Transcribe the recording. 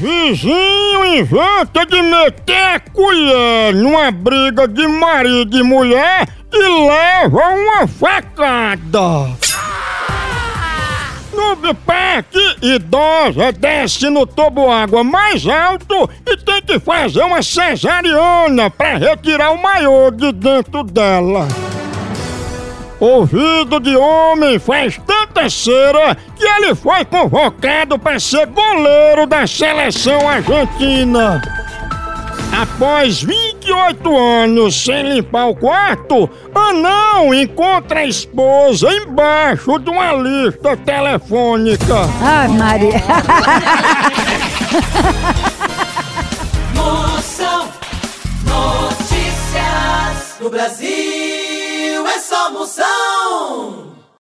Vizinho inventa de meter a colher numa briga de marido e mulher e leva uma facada. No Bipac, idosa desce no tubo água mais alto e tem que fazer uma cesariana para retirar o maior de dentro dela. Ouvido de homem faz tanta cera que ele foi convocado para ser goleiro da seleção argentina. Após 28 anos sem limpar o quarto, Anão encontra a esposa embaixo de uma lista telefônica. Ai, Maria. Moção Notícias. No Brasil é só moção.